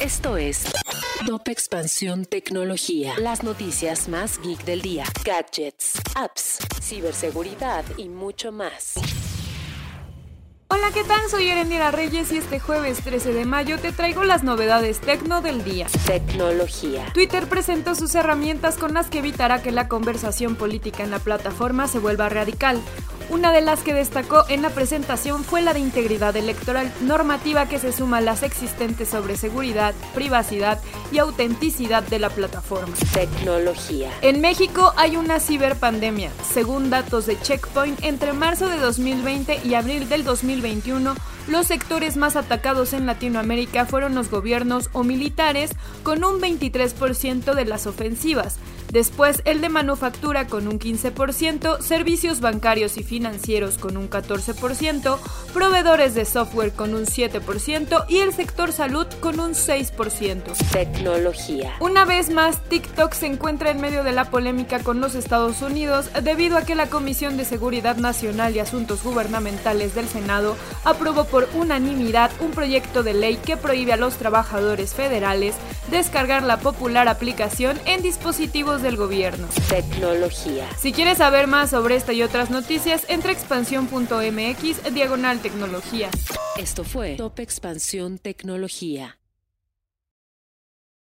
Esto es Top Expansión Tecnología. Las noticias más geek del día. Gadgets, apps, ciberseguridad y mucho más. Hola, ¿qué tal? Soy Erendira Reyes y este jueves 13 de mayo te traigo las novedades tecno del día. Tecnología. Twitter presentó sus herramientas con las que evitará que la conversación política en la plataforma se vuelva radical. Una de las que destacó en la presentación fue la de integridad electoral, normativa que se suma a las existentes sobre seguridad, privacidad y autenticidad de la plataforma. Tecnología. En México hay una ciberpandemia. Según datos de Checkpoint, entre marzo de 2020 y abril del 2021, los sectores más atacados en Latinoamérica fueron los gobiernos o militares, con un 23% de las ofensivas. Después el de manufactura con un 15%, servicios bancarios y financieros con un 14%, proveedores de software con un 7% y el sector salud con un 6%. Tecnología. Una vez más, TikTok se encuentra en medio de la polémica con los Estados Unidos debido a que la Comisión de Seguridad Nacional y Asuntos Gubernamentales del Senado aprobó por unanimidad un proyecto de ley que prohíbe a los trabajadores federales descargar la popular aplicación en dispositivos del gobierno. Tecnología. Si quieres saber más sobre esta y otras noticias, entra a expansión.mx diagonal tecnología. Esto fue Top Expansión Tecnología.